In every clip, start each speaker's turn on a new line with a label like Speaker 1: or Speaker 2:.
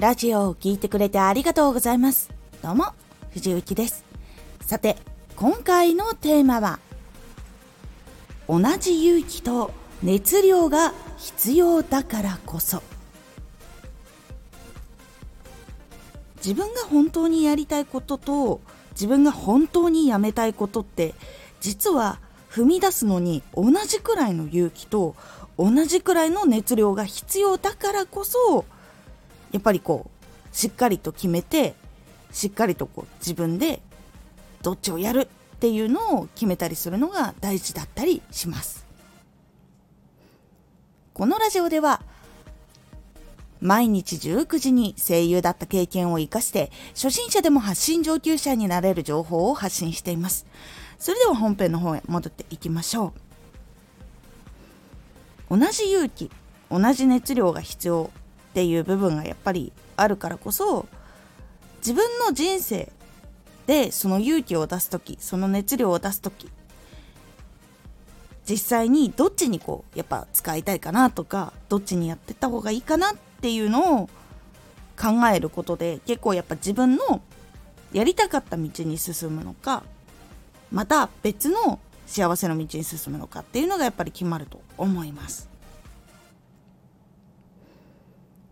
Speaker 1: ラジオを聴いてくれてありがとうございます。どうも、藤幸です。さて、今回のテーマは、同じ勇気と熱量が必要だからこそ。自分が本当にやりたいことと自分が本当にやめたいことって実は踏み出すのに同じくらいの勇気と同じくらいの熱量が必要だからこそやっぱりこうしっかりと決めてしっかりとこう自分でどっちをやるっていうのを決めたりするのが大事だったりします。このラジオでは毎日19時に声優だった経験を活かして初心者でも発信上級者になれる情報を発信しています。それでは本編の方へ戻っていきましょう。同じ勇気同じ熱量が必要。っていう部分がやっぱりあるからこそ自分の人生でその勇気を出す時その熱量を出す時実際にどっちにこうやっぱ使いたいかなとかどっちにやってった方がいいかなっていうのを考えることで結構やっぱ自分のやりたかった道に進むのかまた別の幸せの道に進むのかっていうのがやっぱり決まると思います。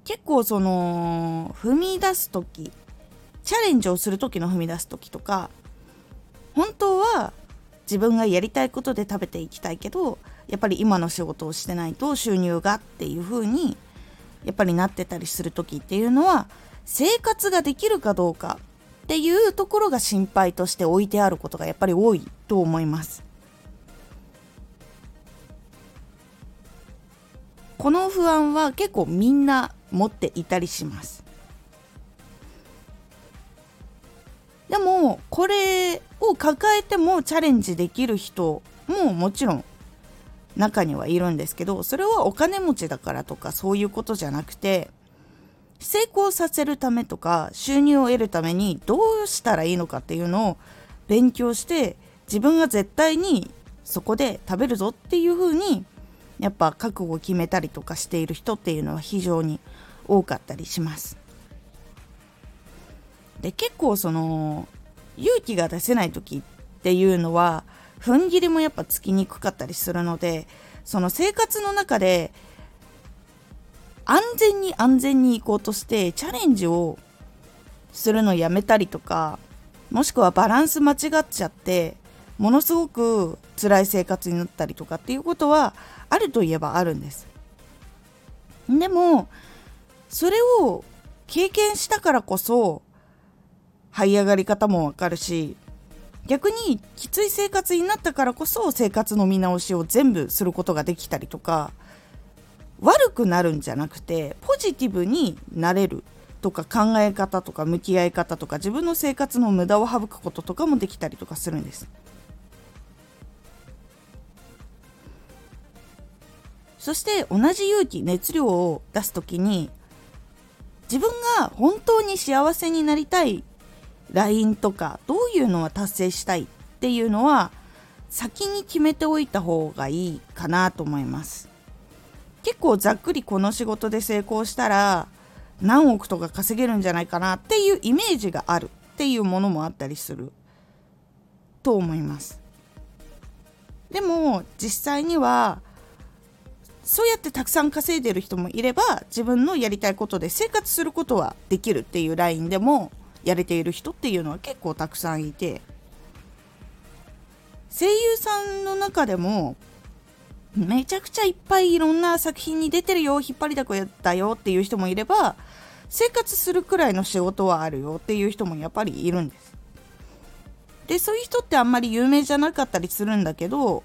Speaker 1: 結構その踏み出す時チャレンジをする時の踏み出す時とか本当は自分がやりたいことで食べていきたいけどやっぱり今の仕事をしてないと収入がっていう風にやっぱりなってたりする時っていうのは生活ができるかどうかっていうところが心配として置いてあることがやっぱり多いと思います。この不安は結構みんな持っていたりします。でもこれを抱えてもチャレンジできる人ももちろん中にはいるんですけどそれはお金持ちだからとかそういうことじゃなくて成功させるためとか収入を得るためにどうしたらいいのかっていうのを勉強して自分が絶対にそこで食べるぞっていう風にやっぱ覚悟を決めたりとかしている人っていうのは非常に多かったりします。で結構その勇気が出せない時っていうのは踏ん切りもやっぱつきにくかったりするのでその生活の中で安全に安全に行こうとしてチャレンジをするのやめたりとかもしくはバランス間違っちゃってものすごく辛い生活になったりとかっていうことはあるといえばあるんですでもそれを経験したからこそ這い上がり方もわかるし逆にきつい生活になったからこそ生活の見直しを全部することができたりとか悪くなるんじゃなくてポジティブになれるとか考え方とか向き合い方とか自分の生活の無駄を省くこととかもできたりとかするんです。そして同じ勇気熱量を出す時に自分が本当に幸せになりたい LINE とかどういうのは達成したいっていうのは先に決めておいた方がいいかなと思います。結構ざっくりこの仕事で成功したら何億とか稼げるんじゃないかなっていうイメージがあるっていうものもあったりすると思いますでも実際にはそうやってたくさん稼いでる人もいれば自分のやりたいことで生活することはできるっていうラインでもやれている人っていうのは結構たくさんいて。声優さんの中でもめちゃくちゃいっぱいいろんな作品に出てるよ引っ張りだこやったよっていう人もいれば生活するくらいの仕事はあるよっていう人もやっぱりいるんです。でそういう人ってあんまり有名じゃなかったりするんだけど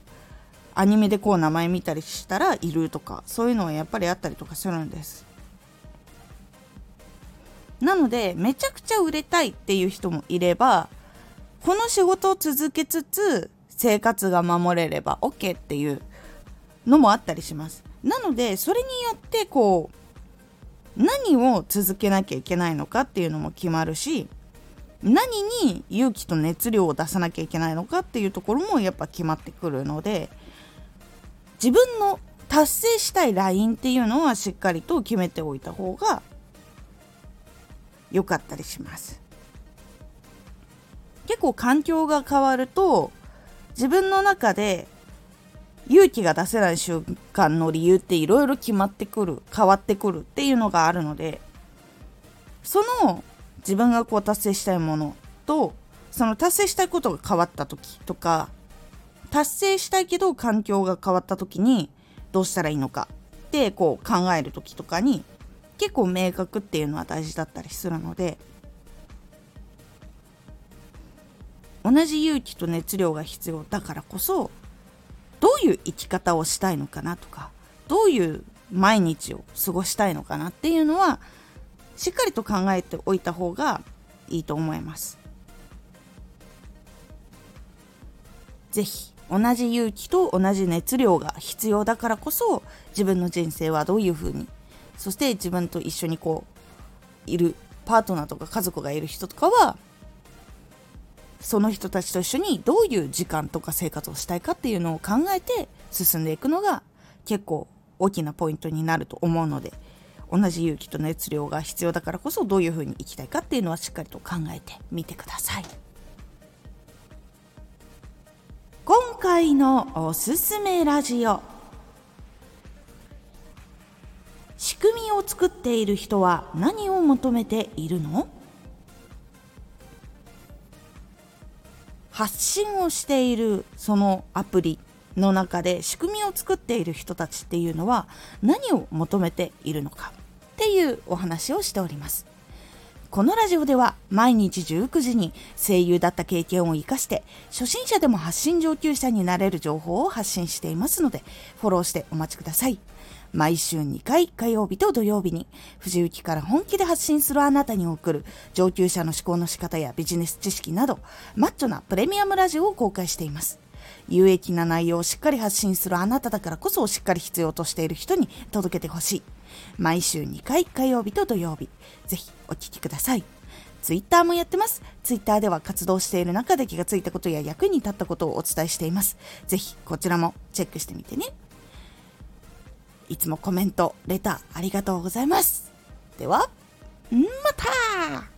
Speaker 1: アニメでこう名前見たりしたらいるとかそういうのはやっぱりあったりとかするんですなのでめちゃくちゃ売れたいっていう人もいればこの仕事を続けつつ生活が守れれば OK っていうのもあったりします。なのでそれによってこう何を続けなきゃいけないのかっていうのも決まるし何に勇気と熱量を出さなきゃいけないのかっていうところもやっぱ決まってくるので自分の達成したいラインっていうのはしっかりと決めておいた方が良かったりします。結構環境が変わると自分の中で勇気が出せない瞬間の理由っていろいろ決まってくる変わってくるっていうのがあるのでその自分がこう達成したいものとその達成したいことが変わった時とか達成したいけど環境が変わった時にどうしたらいいのかってこう考える時とかに結構明確っていうのは大事だったりするので同じ勇気と熱量が必要だからこそどういう生き方をしたいのかなとかどういう毎日を過ごしたいのかなっていうのはしっかりと考えておいた方がいいと思います。ぜひ同じ勇気と同じ熱量が必要だからこそ自分の人生はどういうふうにそして自分と一緒にこういるパートナーとか家族がいる人とかはその人たちと一緒にどういう時間とか生活をしたいかっていうのを考えて進んでいくのが結構大きなポイントになると思うので同じ勇気と熱量が必要だからこそどういうふうに生きたいかっていうのはしっかりと考えてみてください。今回のおすすめラジオ。仕組みを作っている人は何を求めているの？発信をしているそのアプリの中で仕組みを作っている人たちっていうのは何を求めているのかっていうお話をしております。このラジオでは毎日19時に声優だった経験を生かして初心者でも発信上級者になれる情報を発信していますのでフォローしてお待ちください毎週2回火曜日と土曜日に藤雪から本気で発信するあなたに送る上級者の思考の仕方やビジネス知識などマッチョなプレミアムラジオを公開しています。有益な内容をしっかり発信するあなただからこそしっかり必要としている人に届けてほしい。毎週2回火曜日と土曜日。ぜひお聴きください。ツイッターもやってます。ツイッターでは活動している中で気がついたことや役に立ったことをお伝えしています。ぜひこちらもチェックしてみてね。いつもコメント、レターありがとうございます。では、また